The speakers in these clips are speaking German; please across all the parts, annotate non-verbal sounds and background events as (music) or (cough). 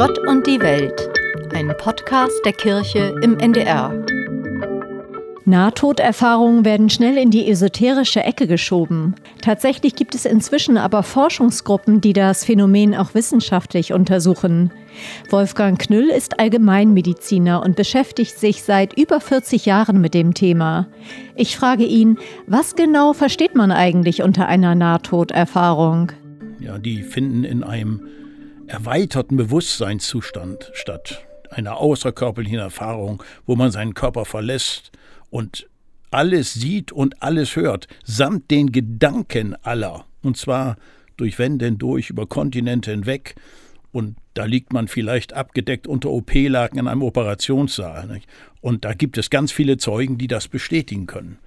Gott und die Welt, ein Podcast der Kirche im NDR. Nahtoderfahrungen werden schnell in die esoterische Ecke geschoben. Tatsächlich gibt es inzwischen aber Forschungsgruppen, die das Phänomen auch wissenschaftlich untersuchen. Wolfgang Knüll ist Allgemeinmediziner und beschäftigt sich seit über 40 Jahren mit dem Thema. Ich frage ihn, was genau versteht man eigentlich unter einer Nahtoderfahrung? Ja, die finden in einem erweiterten Bewusstseinszustand statt, einer außerkörperlichen Erfahrung, wo man seinen Körper verlässt und alles sieht und alles hört, samt den Gedanken aller, und zwar durch Wände hindurch, über Kontinente hinweg, und da liegt man vielleicht abgedeckt unter OP-Laken in einem Operationssaal. Nicht? Und da gibt es ganz viele Zeugen, die das bestätigen können.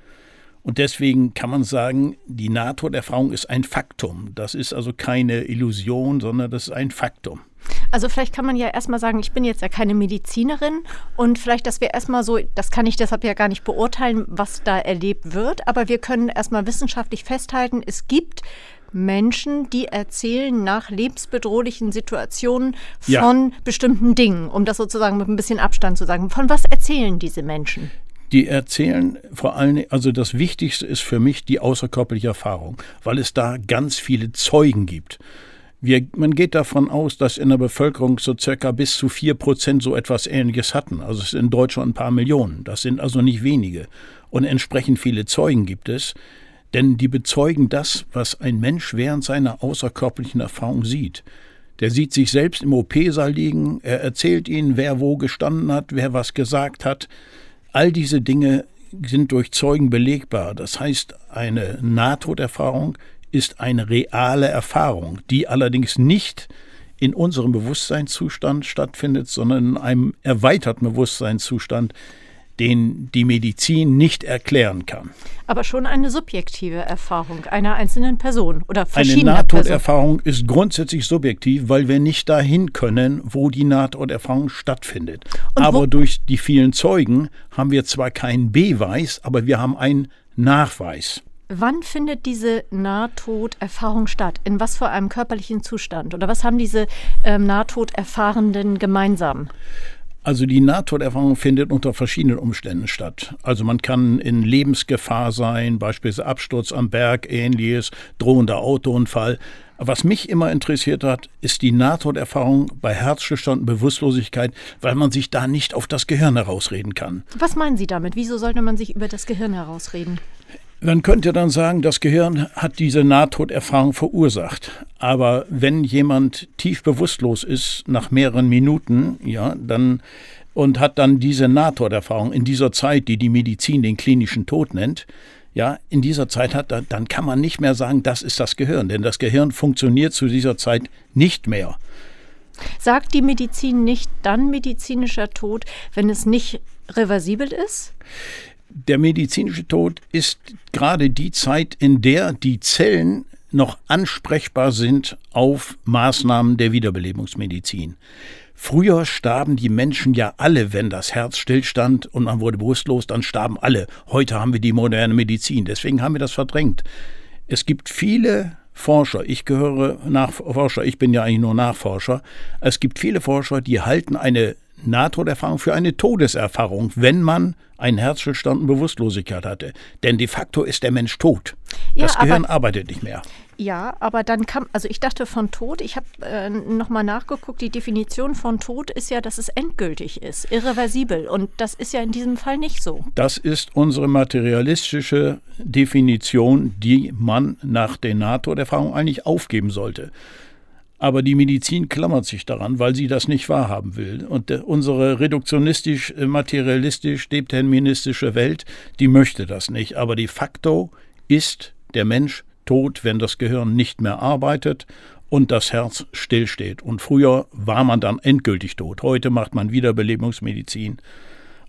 Und deswegen kann man sagen, die Nahtoderfahrung ist ein Faktum. Das ist also keine Illusion, sondern das ist ein Faktum. Also vielleicht kann man ja erstmal sagen, ich bin jetzt ja keine Medizinerin und vielleicht, dass wir erstmal so, das kann ich deshalb ja gar nicht beurteilen, was da erlebt wird, aber wir können erstmal wissenschaftlich festhalten, es gibt Menschen, die erzählen nach lebensbedrohlichen Situationen von ja. bestimmten Dingen, um das sozusagen mit ein bisschen Abstand zu sagen. Von was erzählen diese Menschen? Die erzählen vor allem, also das Wichtigste ist für mich die außerkörperliche Erfahrung, weil es da ganz viele Zeugen gibt. Wir, man geht davon aus, dass in der Bevölkerung so circa bis zu vier Prozent so etwas Ähnliches hatten. Also es sind in Deutschland ein paar Millionen. Das sind also nicht wenige. Und entsprechend viele Zeugen gibt es, denn die bezeugen das, was ein Mensch während seiner außerkörperlichen Erfahrung sieht. Der sieht sich selbst im OP-Saal liegen, er erzählt ihnen, wer wo gestanden hat, wer was gesagt hat. All diese Dinge sind durch Zeugen belegbar. Das heißt, eine Nahtoderfahrung ist eine reale Erfahrung, die allerdings nicht in unserem Bewusstseinszustand stattfindet, sondern in einem erweiterten Bewusstseinszustand, den die Medizin nicht erklären kann. Aber schon eine subjektive Erfahrung einer einzelnen Person oder verschiedener Eine Nahtoderfahrung ist grundsätzlich subjektiv, weil wir nicht dahin können, wo die Nahtoderfahrung stattfindet. Und aber durch die vielen Zeugen haben wir zwar keinen Beweis, aber wir haben einen Nachweis. Wann findet diese Nahtoderfahrung statt? In was für einem körperlichen Zustand? Oder was haben diese ähm, Nahtoderfahrenden gemeinsam? Also die Nahtoderfahrung findet unter verschiedenen Umständen statt. Also man kann in Lebensgefahr sein, beispielsweise Absturz am Berg, ähnliches, drohender Autounfall. Was mich immer interessiert hat, ist die Nahtoderfahrung bei Herzstillstand und Bewusstlosigkeit, weil man sich da nicht auf das Gehirn herausreden kann. Was meinen Sie damit? Wieso sollte man sich über das Gehirn herausreden? Man könnte dann sagen, das Gehirn hat diese Nahtoderfahrung verursacht. Aber wenn jemand tief bewusstlos ist nach mehreren Minuten, ja, dann und hat dann diese Nahtoderfahrung in dieser Zeit, die die Medizin den klinischen Tod nennt, ja, in dieser Zeit hat, dann kann man nicht mehr sagen, das ist das Gehirn, denn das Gehirn funktioniert zu dieser Zeit nicht mehr. Sagt die Medizin nicht dann medizinischer Tod, wenn es nicht reversibel ist? Der medizinische Tod ist gerade die Zeit, in der die Zellen noch ansprechbar sind auf Maßnahmen der Wiederbelebungsmedizin. Früher starben die Menschen ja alle, wenn das Herz stillstand und man wurde bewusstlos, dann starben alle. Heute haben wir die moderne Medizin, deswegen haben wir das verdrängt. Es gibt viele Forscher, ich gehöre Nachforscher, ich bin ja eigentlich nur Nachforscher. Es gibt viele Forscher, die halten eine Nahtoderfahrung für eine Todeserfahrung, wenn man einen Herzstillstand und Bewusstlosigkeit hatte. Denn de facto ist der Mensch tot. Ja, das Gehirn aber, arbeitet nicht mehr. Ja, aber dann kam, also ich dachte von Tod, ich habe äh, nochmal nachgeguckt, die Definition von Tod ist ja, dass es endgültig ist, irreversibel. Und das ist ja in diesem Fall nicht so. Das ist unsere materialistische Definition, die man nach der Nahtoderfahrung eigentlich aufgeben sollte. Aber die Medizin klammert sich daran, weil sie das nicht wahrhaben will. Und unsere reduktionistisch-materialistisch, deterministische Welt, die möchte das nicht. Aber de facto ist der Mensch tot, wenn das Gehirn nicht mehr arbeitet und das Herz stillsteht. Und früher war man dann endgültig tot. Heute macht man Wiederbelebungsmedizin.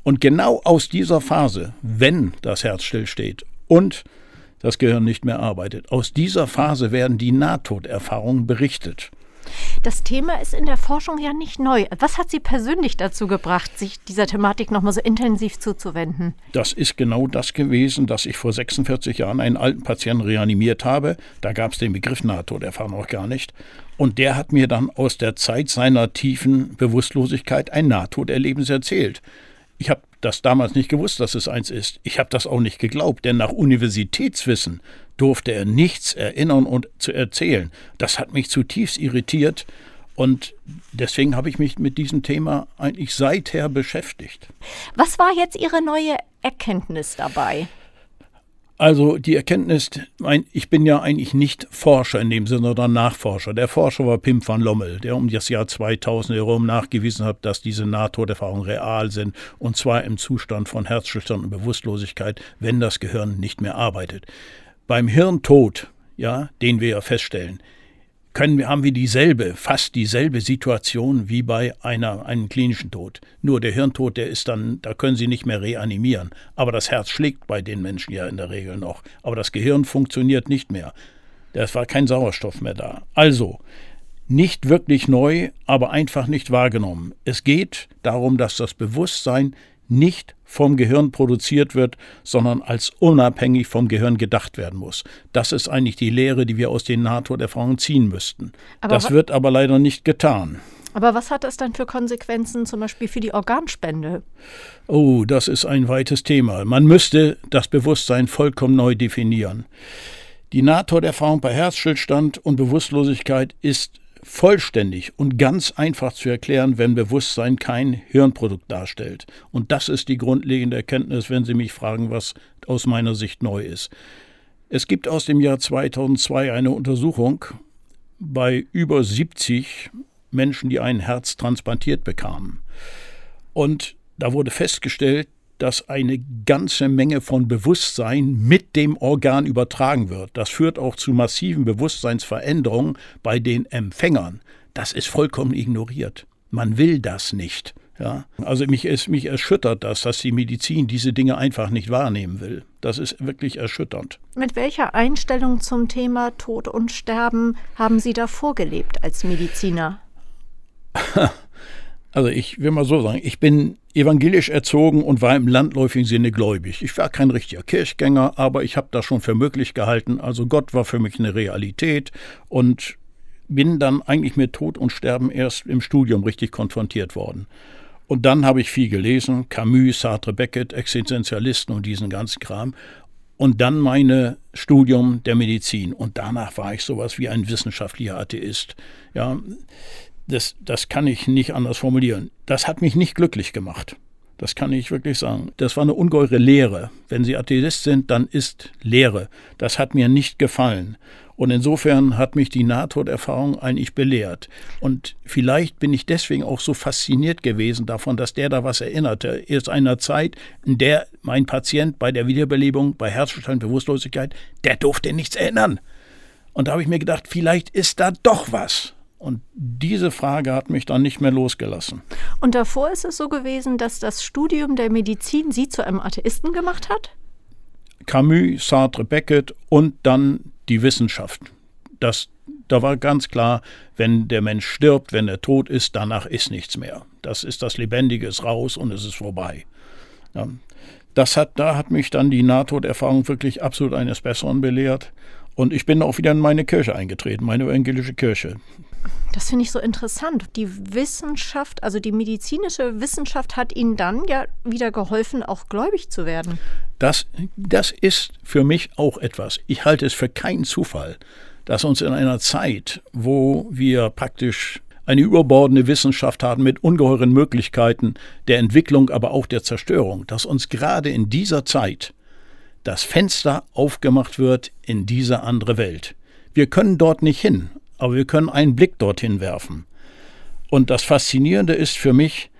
Und genau aus dieser Phase, wenn das Herz stillsteht und das Gehirn nicht mehr arbeitet, aus dieser Phase werden die Nahtoderfahrungen berichtet. Das Thema ist in der Forschung ja nicht neu. Was hat Sie persönlich dazu gebracht, sich dieser Thematik nochmal so intensiv zuzuwenden? Das ist genau das gewesen, dass ich vor 46 Jahren einen alten Patienten reanimiert habe. Da gab es den Begriff Nahtoderfahrung noch gar nicht. Und der hat mir dann aus der Zeit seiner tiefen Bewusstlosigkeit ein Nahtoderlebnis erzählt. Ich habe das damals nicht gewusst, dass es eins ist. Ich habe das auch nicht geglaubt, denn nach Universitätswissen durfte er nichts erinnern und zu erzählen. Das hat mich zutiefst irritiert und deswegen habe ich mich mit diesem Thema eigentlich seither beschäftigt. Was war jetzt Ihre neue Erkenntnis dabei? Also die Erkenntnis, ich bin ja eigentlich nicht Forscher in dem Sinne, sondern Nachforscher. Der Forscher war Pim van Lommel, der um das Jahr 2000 herum nachgewiesen hat, dass diese Nahtoderfahrungen real sind, und zwar im Zustand von Herzstillstand und Bewusstlosigkeit, wenn das Gehirn nicht mehr arbeitet. Beim Hirntod, ja, den wir ja feststellen, können haben wir dieselbe, fast dieselbe Situation wie bei einer, einem klinischen Tod. Nur der Hirntod, der ist dann, da können Sie nicht mehr reanimieren. Aber das Herz schlägt bei den Menschen ja in der Regel noch. Aber das Gehirn funktioniert nicht mehr. Es war kein Sauerstoff mehr da. Also, nicht wirklich neu, aber einfach nicht wahrgenommen. Es geht darum, dass das Bewusstsein nicht vom Gehirn produziert wird, sondern als unabhängig vom Gehirn gedacht werden muss. Das ist eigentlich die Lehre, die wir aus den NATO-Erfahrungen ziehen müssten. Aber das wird aber leider nicht getan. Aber was hat das dann für Konsequenzen zum Beispiel für die Organspende? Oh, das ist ein weites Thema. Man müsste das Bewusstsein vollkommen neu definieren. Die NATO-Erfahrung bei Herzstillstand und Bewusstlosigkeit ist vollständig und ganz einfach zu erklären, wenn Bewusstsein kein Hirnprodukt darstellt. Und das ist die grundlegende Erkenntnis, wenn Sie mich fragen, was aus meiner Sicht neu ist. Es gibt aus dem Jahr 2002 eine Untersuchung bei über 70 Menschen, die ein Herz transplantiert bekamen. Und da wurde festgestellt, dass eine ganze Menge von Bewusstsein mit dem Organ übertragen wird. Das führt auch zu massiven Bewusstseinsveränderungen bei den Empfängern. Das ist vollkommen ignoriert. Man will das nicht. Ja, also mich, es, mich erschüttert das, dass die Medizin diese Dinge einfach nicht wahrnehmen will. Das ist wirklich erschütternd. Mit welcher Einstellung zum Thema Tod und Sterben haben Sie da vorgelebt als Mediziner? (laughs) Also ich will mal so sagen, ich bin evangelisch erzogen und war im landläufigen Sinne gläubig. Ich war kein richtiger Kirchgänger, aber ich habe das schon für möglich gehalten. Also Gott war für mich eine Realität und bin dann eigentlich mit Tod und Sterben erst im Studium richtig konfrontiert worden. Und dann habe ich viel gelesen, Camus, Sartre, Beckett, Existenzialisten und diesen ganzen Kram. Und dann mein Studium der Medizin. Und danach war ich sowas wie ein wissenschaftlicher Atheist. Ja, das, das kann ich nicht anders formulieren. Das hat mich nicht glücklich gemacht. Das kann ich wirklich sagen. Das war eine ungeheure Lehre. Wenn Sie Atheist sind, dann ist Lehre. Das hat mir nicht gefallen. Und insofern hat mich die Nahtoderfahrung eigentlich belehrt. Und vielleicht bin ich deswegen auch so fasziniert gewesen davon, dass der da was erinnerte. Erst einer Zeit, in der mein Patient bei der Wiederbelebung, bei Herzstillstand, Bewusstlosigkeit, der durfte nichts erinnern. Und da habe ich mir gedacht, vielleicht ist da doch was. Und diese Frage hat mich dann nicht mehr losgelassen. Und davor ist es so gewesen, dass das Studium der Medizin Sie zu einem Atheisten gemacht hat? Camus, Sartre, Beckett und dann die Wissenschaft. Das, da war ganz klar, wenn der Mensch stirbt, wenn er tot ist, danach ist nichts mehr. Das ist das Lebendige, ist raus und es ist vorbei. Ja, das hat, da hat mich dann die Nahtoderfahrung wirklich absolut eines Besseren belehrt. Und ich bin auch wieder in meine Kirche eingetreten, meine evangelische Kirche. Das finde ich so interessant. Die Wissenschaft, also die medizinische Wissenschaft hat Ihnen dann ja wieder geholfen, auch gläubig zu werden. Das, das ist für mich auch etwas. Ich halte es für keinen Zufall, dass uns in einer Zeit, wo wir praktisch eine überbordende Wissenschaft haben mit ungeheuren Möglichkeiten der Entwicklung, aber auch der Zerstörung, dass uns gerade in dieser Zeit das Fenster aufgemacht wird in diese andere Welt. Wir können dort nicht hin, aber wir können einen Blick dorthin werfen. Und das Faszinierende ist für mich,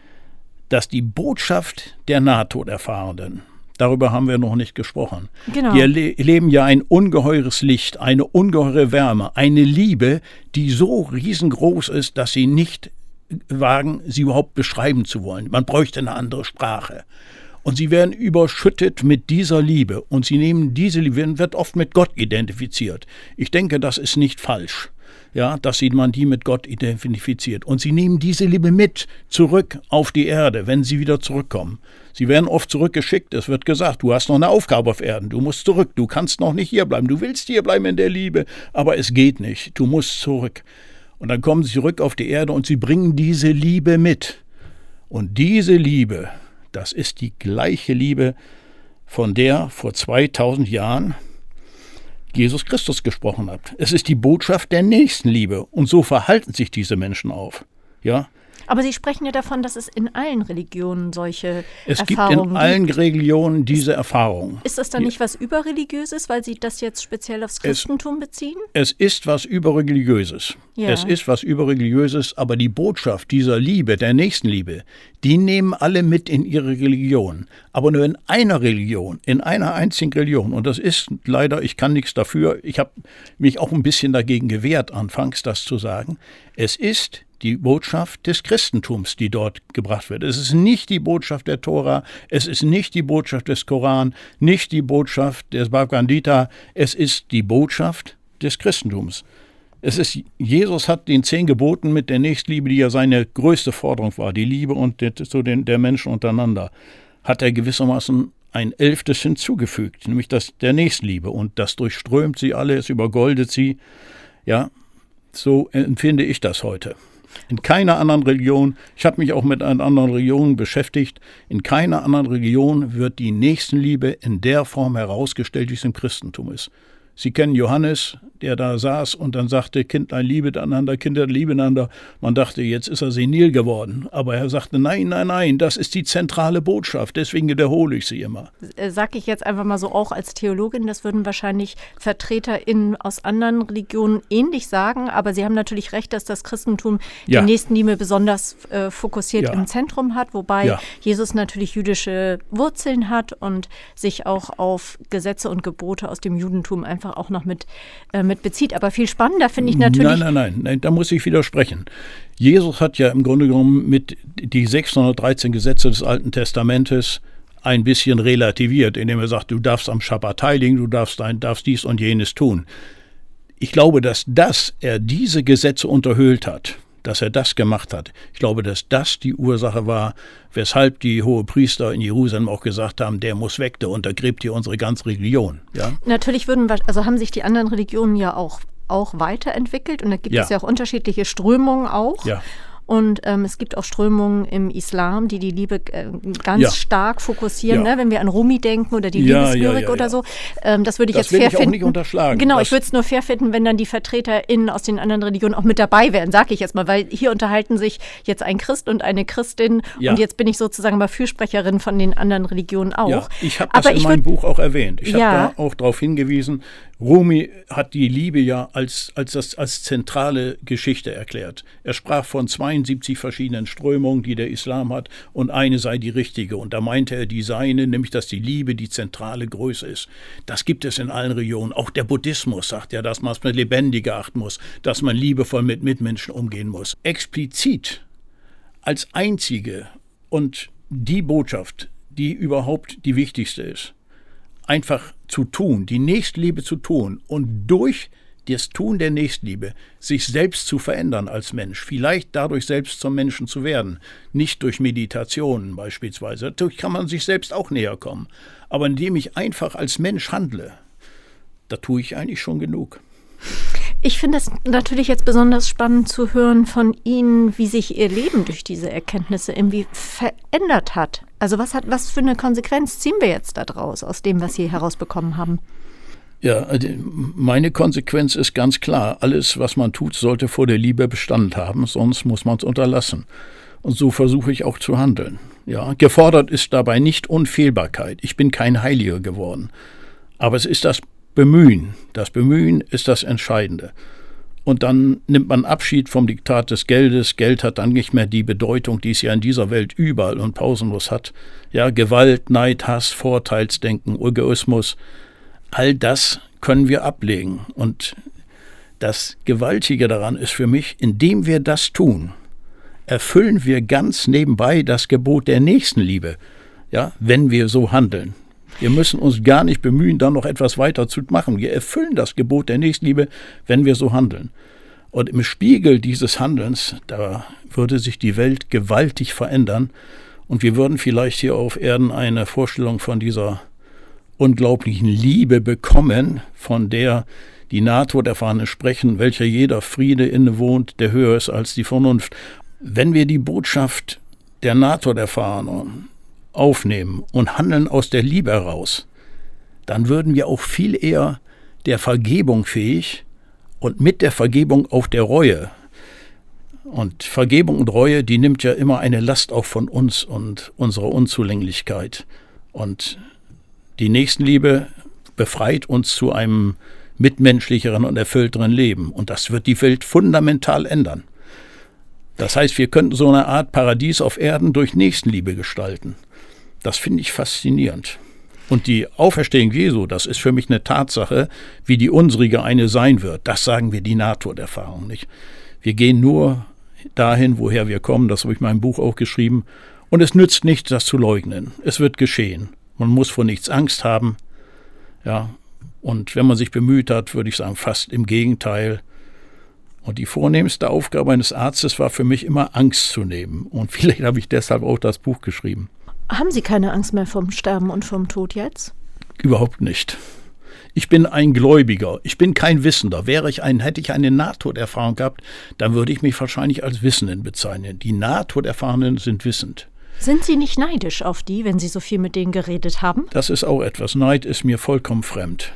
dass die Botschaft der Nahtoderfahrenen, darüber haben wir noch nicht gesprochen, genau. die erleben ja ein ungeheures Licht, eine ungeheure Wärme, eine Liebe, die so riesengroß ist, dass sie nicht wagen, sie überhaupt beschreiben zu wollen. Man bräuchte eine andere Sprache. Und sie werden überschüttet mit dieser Liebe. Und sie nehmen diese Liebe, wird oft mit Gott identifiziert. Ich denke, das ist nicht falsch. Ja, dass sie man die mit Gott identifiziert. Und sie nehmen diese Liebe mit zurück auf die Erde, wenn sie wieder zurückkommen. Sie werden oft zurückgeschickt. Es wird gesagt, du hast noch eine Aufgabe auf Erden. Du musst zurück. Du kannst noch nicht hier bleiben. Du willst hier bleiben in der Liebe, aber es geht nicht. Du musst zurück. Und dann kommen sie zurück auf die Erde und sie bringen diese Liebe mit. Und diese Liebe, das ist die gleiche Liebe, von der vor 2000 Jahren Jesus Christus gesprochen hat. Es ist die Botschaft der Nächstenliebe und so verhalten sich diese Menschen auf. Ja, aber Sie sprechen ja davon, dass es in allen Religionen solche es Erfahrungen gibt. in allen Religionen diese Erfahrung. Ist das dann nicht was Überreligiöses, weil Sie das jetzt speziell aufs Christentum es, beziehen? Es ist was Überreligiöses. Ja. Es ist was Überreligiöses, aber die Botschaft dieser Liebe, der Nächstenliebe, die nehmen alle mit in ihre Religion. Aber nur in einer Religion, in einer einzigen Religion. Und das ist leider, ich kann nichts dafür, ich habe mich auch ein bisschen dagegen gewehrt, anfangs das zu sagen. Es ist die Botschaft des Christentums, die dort gebracht wird. Es ist nicht die Botschaft der Tora, es ist nicht die Botschaft des Koran, nicht die Botschaft des Bhagavad Gita, es ist die Botschaft des Christentums. Es ist, Jesus hat den zehn Geboten mit der Nächstliebe, die ja seine größte Forderung war, die Liebe und der, zu den, der Menschen untereinander, hat er gewissermaßen ein elftes hinzugefügt, nämlich das der Nächstliebe. Und das durchströmt sie alle, es übergoldet sie. Ja, so empfinde ich das heute. In keiner anderen Religion, ich habe mich auch mit anderen Religionen beschäftigt, in keiner anderen Religion wird die Nächstenliebe in der Form herausgestellt, wie es im Christentum ist. Sie kennen Johannes, der da saß und dann sagte, Kindlein liebet einander, Kinder lieben einander. Man dachte, jetzt ist er senil geworden. Aber er sagte, nein, nein, nein, das ist die zentrale Botschaft, deswegen wiederhole ich sie immer. Äh, sag ich jetzt einfach mal so auch als Theologin, das würden wahrscheinlich VertreterInnen aus anderen Religionen ähnlich sagen, aber Sie haben natürlich recht, dass das Christentum ja. die Nächstenliebe besonders äh, fokussiert ja. im Zentrum hat, wobei ja. Jesus natürlich jüdische Wurzeln hat und sich auch auf Gesetze und Gebote aus dem Judentum einfach einfach auch noch mit, äh, mit bezieht. Aber viel spannender finde ich natürlich. Nein, nein, nein, nein, da muss ich widersprechen. Jesus hat ja im Grunde genommen mit die 613 Gesetze des Alten Testamentes ein bisschen relativiert, indem er sagt, du darfst am Schabbat heiligen, du darfst, ein, darfst dies und jenes tun. Ich glaube, dass das er diese Gesetze unterhöhlt hat dass er das gemacht hat. Ich glaube, dass das die Ursache war, weshalb die Hohepriester in Jerusalem auch gesagt haben, der muss weg, der untergräbt hier unsere ganze Religion. Ja? Natürlich würden, also haben sich die anderen Religionen ja auch, auch weiterentwickelt und da gibt ja. es ja auch unterschiedliche Strömungen auch. Ja. Und ähm, es gibt auch Strömungen im Islam, die die Liebe äh, ganz ja. stark fokussieren. Ja. Ne? Wenn wir an Rumi denken oder die ja, Liebeslyrik oder so. Ähm, das würde ich das jetzt fair ich finden. nicht unterschlagen. Genau, das ich würde es nur fair finden, wenn dann die VertreterInnen aus den anderen Religionen auch mit dabei wären, sage ich jetzt mal. Weil hier unterhalten sich jetzt ein Christ und eine Christin. Und jetzt bin ich sozusagen mal Fürsprecherin von den anderen Religionen auch. Ja, ich habe das Aber in meinem Buch auch erwähnt. Ich habe da auch darauf hingewiesen, Rumi hat die Liebe ja als, als, das, als zentrale Geschichte erklärt. Er sprach von 72 verschiedenen Strömungen, die der Islam hat, und eine sei die richtige. Und da meinte er die seine, nämlich dass die Liebe die zentrale Größe ist. Das gibt es in allen Regionen. Auch der Buddhismus sagt ja, dass man es mit lebendiger achten muss, dass man liebevoll mit Mitmenschen umgehen muss. Explizit als einzige und die Botschaft, die überhaupt die wichtigste ist, einfach zu tun, die Nächstliebe zu tun und durch das Tun der Nächstliebe sich selbst zu verändern als Mensch, vielleicht dadurch selbst zum Menschen zu werden, nicht durch Meditationen beispielsweise. Dadurch kann man sich selbst auch näher kommen. Aber indem ich einfach als Mensch handle, da tue ich eigentlich schon genug. Ich finde es natürlich jetzt besonders spannend zu hören von Ihnen, wie sich Ihr Leben durch diese Erkenntnisse irgendwie verändert hat. Also was hat, was für eine Konsequenz ziehen wir jetzt daraus aus dem, was Sie herausbekommen haben? Ja, also meine Konsequenz ist ganz klar. Alles, was man tut, sollte vor der Liebe Bestand haben, sonst muss man es unterlassen. Und so versuche ich auch zu handeln. Ja, gefordert ist dabei nicht Unfehlbarkeit. Ich bin kein Heiliger geworden. Aber es ist das Bemühen. Das Bemühen ist das Entscheidende. Und dann nimmt man Abschied vom Diktat des Geldes. Geld hat dann nicht mehr die Bedeutung, die es ja in dieser Welt überall und pausenlos hat. Ja, Gewalt, Neid, Hass, Vorteilsdenken, Egoismus, all das können wir ablegen. Und das Gewaltige daran ist für mich, indem wir das tun, erfüllen wir ganz nebenbei das Gebot der Nächstenliebe, ja, wenn wir so handeln. Wir müssen uns gar nicht bemühen, da noch etwas weiter zu machen. Wir erfüllen das Gebot der Nächstenliebe, wenn wir so handeln. Und im Spiegel dieses Handelns, da würde sich die Welt gewaltig verändern und wir würden vielleicht hier auf Erden eine Vorstellung von dieser unglaublichen Liebe bekommen, von der die Nahtoderfahrenen sprechen, welcher jeder Friede innewohnt, der höher ist als die Vernunft. Wenn wir die Botschaft der Nahtoderfahrenen aufnehmen und handeln aus der Liebe heraus, dann würden wir auch viel eher der Vergebung fähig und mit der Vergebung auch der Reue. Und Vergebung und Reue, die nimmt ja immer eine Last auch von uns und unserer Unzulänglichkeit. Und die Nächstenliebe befreit uns zu einem mitmenschlicheren und erfüllteren Leben. Und das wird die Welt fundamental ändern. Das heißt, wir könnten so eine Art Paradies auf Erden durch Nächstenliebe gestalten. Das finde ich faszinierend. Und die Auferstehung Jesu, das ist für mich eine Tatsache, wie die unsrige eine sein wird. Das sagen wir die Nahtoderfahrung nicht. Wir gehen nur dahin, woher wir kommen. Das habe ich in meinem Buch auch geschrieben. Und es nützt nichts, das zu leugnen. Es wird geschehen. Man muss vor nichts Angst haben. Ja. Und wenn man sich bemüht hat, würde ich sagen, fast im Gegenteil. Und die vornehmste Aufgabe eines Arztes war für mich immer Angst zu nehmen. Und (laughs) vielleicht habe ich deshalb auch das Buch geschrieben. Haben Sie keine Angst mehr vom Sterben und vom Tod jetzt? Überhaupt nicht. Ich bin ein Gläubiger, ich bin kein Wissender. Wäre ich ein, hätte ich eine Nahtoderfahrung gehabt, dann würde ich mich wahrscheinlich als Wissenden bezeichnen. Die Nahtoderfahrenen sind wissend. Sind Sie nicht neidisch auf die, wenn Sie so viel mit denen geredet haben? Das ist auch etwas. Neid ist mir vollkommen fremd.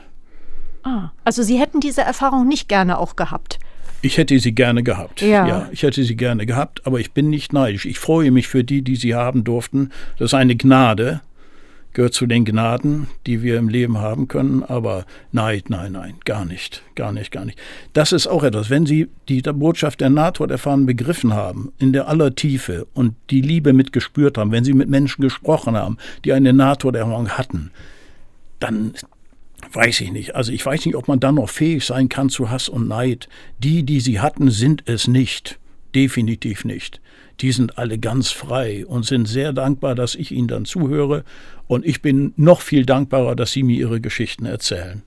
Ah, also Sie hätten diese Erfahrung nicht gerne auch gehabt. Ich hätte sie gerne gehabt. Ja. ja. Ich hätte sie gerne gehabt, aber ich bin nicht neidisch. Ich freue mich für die, die sie haben durften. Das ist eine Gnade, gehört zu den Gnaden, die wir im Leben haben können. Aber nein, nein, nein, gar nicht, gar nicht, gar nicht. Das ist auch etwas. Wenn Sie die Botschaft der Nahtoderfahrenen begriffen haben, in der aller Tiefe und die Liebe mitgespürt haben, wenn Sie mit Menschen gesprochen haben, die eine Nahtoderfahrung hatten, dann weiß ich nicht. Also ich weiß nicht, ob man dann noch fähig sein kann zu Hass und Neid. Die, die sie hatten, sind es nicht. Definitiv nicht. Die sind alle ganz frei und sind sehr dankbar, dass ich ihnen dann zuhöre. Und ich bin noch viel dankbarer, dass sie mir ihre Geschichten erzählen.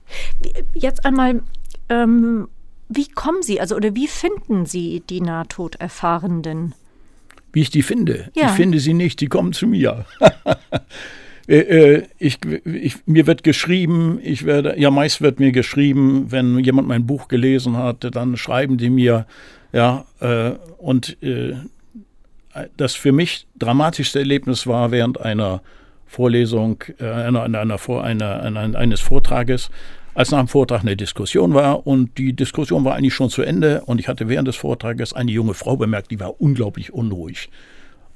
Jetzt einmal, ähm, wie kommen Sie, also oder wie finden Sie die Nahtoderfahrenden? Wie ich die finde? Ja. Ich finde sie nicht, die kommen zu mir. (laughs) Äh, äh, ich, ich, mir wird geschrieben, ich werde, ja, meist wird mir geschrieben, wenn jemand mein Buch gelesen hat, dann schreiben die mir, ja, äh, und äh, das für mich dramatischste Erlebnis war während einer Vorlesung, äh, einer, einer, einer, eines Vortrages, als nach dem Vortrag eine Diskussion war und die Diskussion war eigentlich schon zu Ende und ich hatte während des Vortrages eine junge Frau bemerkt, die war unglaublich unruhig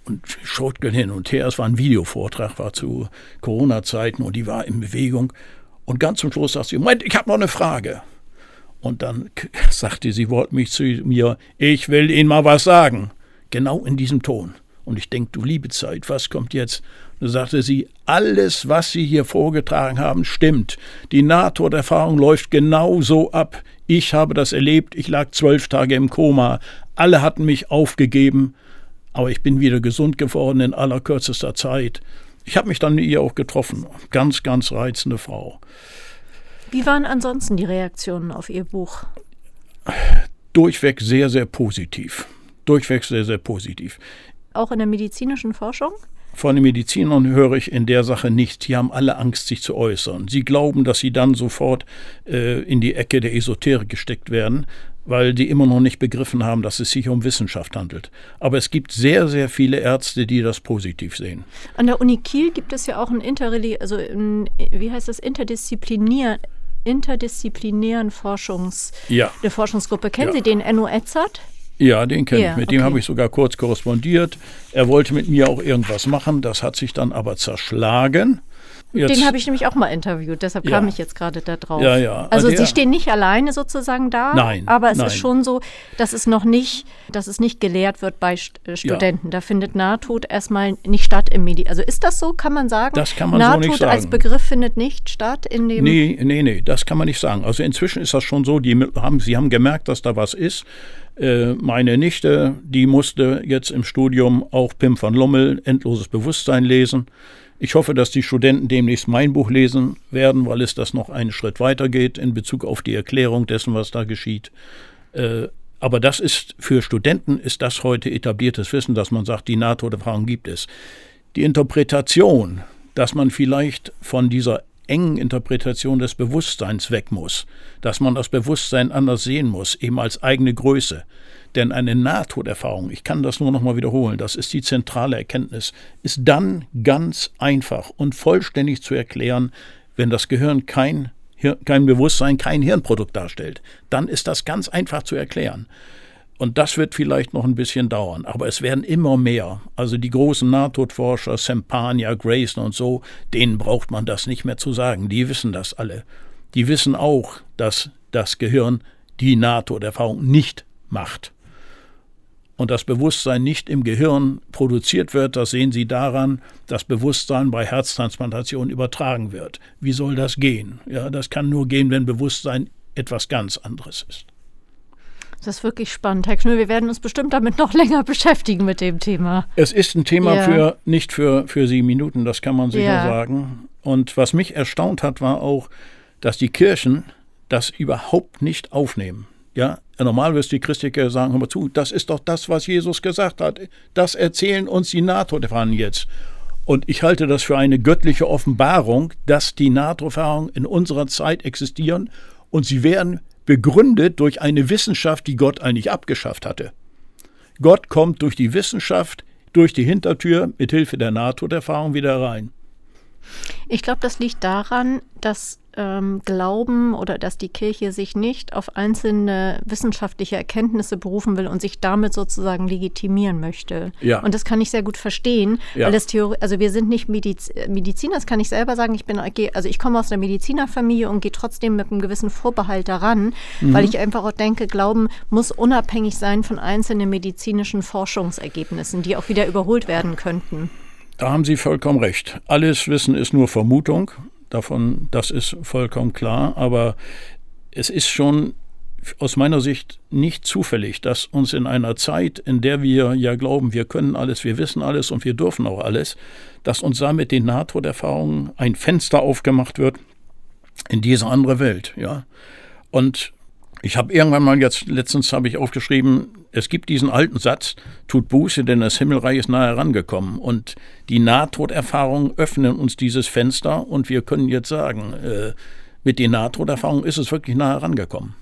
und schaute hin und her. Es war ein Videovortrag, war zu Corona-Zeiten und die war in Bewegung. Und ganz zum Schluss sagte sie, Moment, ich habe noch eine Frage. Und dann (laughs) sagte sie wortmäßig zu mir, ich will Ihnen mal was sagen. Genau in diesem Ton. Und ich denke, du liebe Zeit, was kommt jetzt? Und da sagte sie, alles, was Sie hier vorgetragen haben, stimmt. Die Nahtoderfahrung läuft genau so ab. Ich habe das erlebt, ich lag zwölf Tage im Koma. Alle hatten mich aufgegeben. Aber ich bin wieder gesund geworden in allerkürzester Zeit. Ich habe mich dann mit ihr auch getroffen. Ganz, ganz reizende Frau. Wie waren ansonsten die Reaktionen auf Ihr Buch? Durchweg sehr, sehr positiv. Durchweg sehr, sehr positiv. Auch in der medizinischen Forschung? Von den Medizinern höre ich in der Sache nichts. Die haben alle Angst, sich zu äußern. Sie glauben, dass sie dann sofort äh, in die Ecke der Esoterik gesteckt werden weil die immer noch nicht begriffen haben, dass es sich um Wissenschaft handelt. Aber es gibt sehr, sehr viele Ärzte, die das positiv sehen. An der Uni Kiel gibt es ja auch ein Interreli also ein, wie heißt das, interdisziplinär interdisziplinären Forschungs, ja. eine Forschungsgruppe. Kennen Ja. Sie den Enno Edzard? Ja, den kenne Ja, ich. Mit dem okay. habe ich sogar kurz korrespondiert. Er wollte mit mir auch irgendwas machen. Das hat sich dann aber zerschlagen. Jetzt, Den habe ich nämlich auch mal interviewt, deshalb Ja. kam ich jetzt gerade da drauf. Ja, ja. Also Der- Sie stehen nicht alleine sozusagen da, Nein, aber es nein. ist schon so, dass es noch nicht, dass es nicht gelehrt wird bei St äh, Studenten. Da findet Nahtod erstmal nicht statt im Medi. Also ist das so, kann man sagen? Das kann man so Nahtod nicht als sagen. Begriff findet nicht statt in dem. Nee, nee, nee, das kann man nicht sagen. Also inzwischen ist das schon so, die haben, sie haben gemerkt, dass da was ist. Äh, meine Nichte, die musste jetzt im Studium auch Pim van Lommel, Endloses Bewusstsein lesen. Ich hoffe, dass die Studenten demnächst mein Buch lesen werden, weil es das noch einen Schritt weiter geht in Bezug auf die Erklärung dessen, was da geschieht. Äh, Aber das ist für Studenten ist das heute etabliertes Wissen, dass man sagt, die Nahtoderfahrung gibt es. Die Interpretation, dass man vielleicht von dieser engen Interpretation des Bewusstseins weg muss, dass man das Bewusstsein anders sehen muss, eben als eigene Größe. Denn eine Nahtoderfahrung, ich kann das nur noch mal wiederholen, das ist die zentrale Erkenntnis, ist dann ganz einfach und vollständig zu erklären, wenn das Gehirn kein, kein Bewusstsein, kein Hirnprodukt darstellt. Dann ist das ganz einfach zu erklären. Und das wird vielleicht noch ein bisschen dauern, aber es werden immer mehr. Also die großen Nahtodforscher, Sempania, Grayson und so, denen braucht man das nicht mehr zu sagen. Die wissen das alle. Die wissen auch, dass das Gehirn die Nahtoderfahrung nicht macht. Und das Bewusstsein nicht im Gehirn produziert wird, das sehen Sie daran, dass Bewusstsein bei Herztransplantation übertragen wird. Wie soll das gehen? Ja, das kann nur gehen, wenn Bewusstsein etwas ganz anderes ist. Das ist wirklich spannend, Herr Knüll. Wir werden uns bestimmt damit noch länger beschäftigen mit dem Thema. Es ist ein Thema ja. für nicht für, für sieben Minuten, das kann man sicher ja. sagen. Und was mich erstaunt hat, war auch, dass die Kirchen das überhaupt nicht aufnehmen. Ja, normal wirst die Christiker sagen, hör mal zu, das ist doch das, was Jesus gesagt hat. Das erzählen uns die NATO-Fahnen jetzt. Und ich halte das für eine göttliche Offenbarung, dass die NATO-Erfahrungen in unserer Zeit existieren und sie werden begründet durch eine Wissenschaft, die Gott eigentlich abgeschafft hatte. Gott kommt durch die Wissenschaft, durch die Hintertür mit Hilfe der NATO-Erfahrung wieder rein. Ich glaube, das liegt daran, dass ähm, glauben oder dass die Kirche sich nicht auf einzelne wissenschaftliche Erkenntnisse berufen will und sich damit sozusagen legitimieren möchte. Ja. Und das kann ich sehr gut verstehen, ja. weil das Theorie, also wir sind nicht Mediz Mediziner, das kann ich selber sagen. Ich bin, also ich komme aus einer Medizinerfamilie und gehe trotzdem mit einem gewissen Vorbehalt daran, mhm. weil ich einfach auch denke, Glauben muss unabhängig sein von einzelnen medizinischen Forschungsergebnissen, die auch wieder überholt werden könnten. Da haben Sie vollkommen recht. Alles Wissen ist nur Vermutung davon, das ist vollkommen klar, aber es ist schon aus meiner Sicht nicht zufällig, dass uns in einer Zeit, in der wir ja glauben, wir können alles, wir wissen alles und wir dürfen auch alles, dass uns damit den NATO-Erfahrungen ein Fenster aufgemacht wird in diese andere Welt, ja. Und ich habe irgendwann mal jetzt, letztens habe ich aufgeschrieben, es gibt diesen alten Satz, tut Buße, denn das Himmelreich ist nahe herangekommen. Und die Nahtoderfahrungen öffnen uns dieses Fenster und wir können jetzt sagen, äh, mit den Nahtoderfahrungen ist es wirklich nahe herangekommen.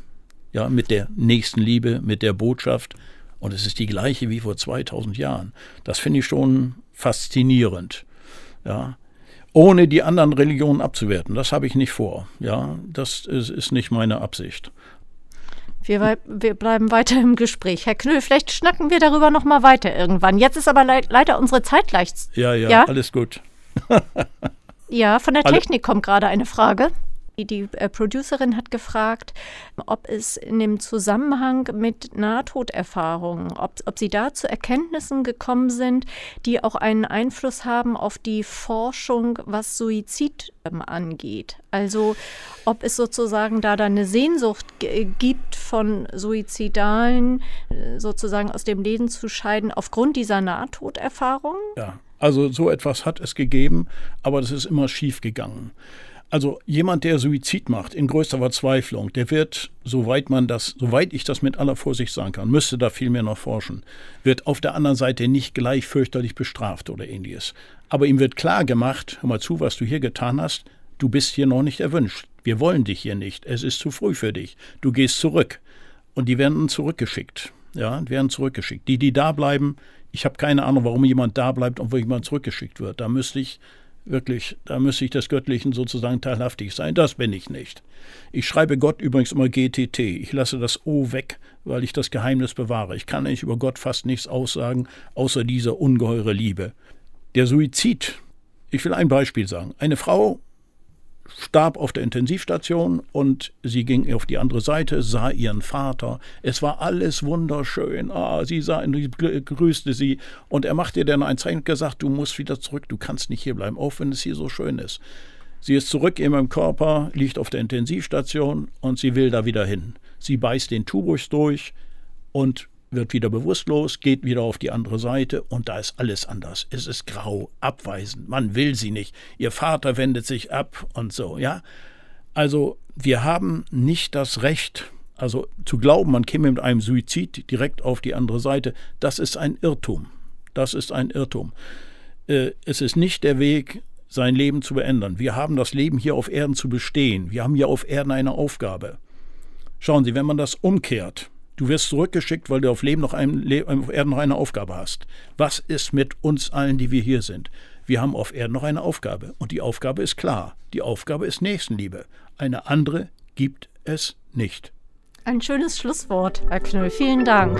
Ja, mit der nächsten Liebe, mit der Botschaft. Und es ist die gleiche wie vor 2000 Jahren. Das finde ich schon faszinierend. Ja, ohne die anderen Religionen abzuwerten. Das habe ich nicht vor. Ja, das ist, ist nicht meine Absicht. Wir, wir, bleiben weiter im Gespräch. Herr Knüll, vielleicht schnacken wir darüber noch mal weiter irgendwann. Jetzt ist aber le leider unsere Zeit gleich. Ja, ja, ja? alles gut. ja, von der Technik kommt gerade eine Frage. Die äh, Producerin hat gefragt, ob es in dem Zusammenhang mit Nahtoderfahrungen, ob, ob sie da zu Erkenntnissen gekommen sind, die auch einen Einfluss haben auf die Forschung, was Suizid ähm, angeht. Also ob es sozusagen da dann eine Sehnsucht gibt von Suizidalen äh, sozusagen aus dem Leben zu scheiden aufgrund dieser Nahtoderfahrung. Ja, also so etwas hat es gegeben, aber das ist immer schief gegangen. Also jemand, der Suizid macht in größter Verzweiflung, der wird, soweit man das, soweit ich das mit aller Vorsicht sagen kann, müsste da viel mehr noch forschen, wird auf der anderen Seite nicht gleich fürchterlich bestraft oder ähnliches. Aber ihm wird klar gemacht, hör mal zu, was du hier getan hast, du bist hier noch nicht erwünscht. Wir wollen dich hier nicht. Es ist zu früh für dich. Du gehst zurück. Und die werden zurückgeschickt. Ja, werden zurückgeschickt. Die, die da bleiben, ich habe keine Ahnung, warum jemand da bleibt und wo jemand zurückgeschickt wird. Da müsste ich Wirklich, da müsste ich des Göttlichen sozusagen teilhaftig sein. Das bin ich nicht. Ich schreibe Gott übrigens immer GTT. Ich lasse das O weg, weil ich das Geheimnis bewahre. Ich kann eigentlich über Gott fast nichts aussagen, außer dieser ungeheure Liebe. Der Suizid. Ich will ein Beispiel sagen. Eine Frau starb auf der Intensivstation und sie ging auf die andere Seite, sah ihren Vater. Es war alles wunderschön. Ah, sie sah ihn, grüßte sie und er machte ihr dann ein Zeichen und gesagt, du musst wieder zurück, du kannst nicht hier bleiben, auch wenn es hier so schön ist. Sie ist zurück in meinem Körper, liegt auf der Intensivstation und sie will da wieder hin. Sie beißt den Tubus durch und wird wieder bewusstlos, geht wieder auf die andere Seite und da ist alles anders. Es ist grau, abweisend, man will sie nicht. Ihr Vater wendet sich ab und so, ja. Also wir haben nicht das Recht, Also zu glauben, man käme mit einem Suizid direkt auf die andere Seite, das ist ein Irrtum. Das ist ein Irrtum. Äh, es ist nicht der Weg, sein Leben zu beenden. Wir haben das Leben hier auf Erden zu bestehen. Wir haben hier auf Erden eine Aufgabe. Schauen Sie, wenn man das umkehrt, du wirst zurückgeschickt, weil du auf, Leben noch ein, auf Erden noch eine Aufgabe hast. Was ist mit uns allen, die wir hier sind? Wir haben auf Erden noch eine Aufgabe. Und die Aufgabe ist klar. Die Aufgabe ist Nächstenliebe. Eine andere gibt es nicht. Ein schönes Schlusswort, Herr Knöll. Vielen Dank.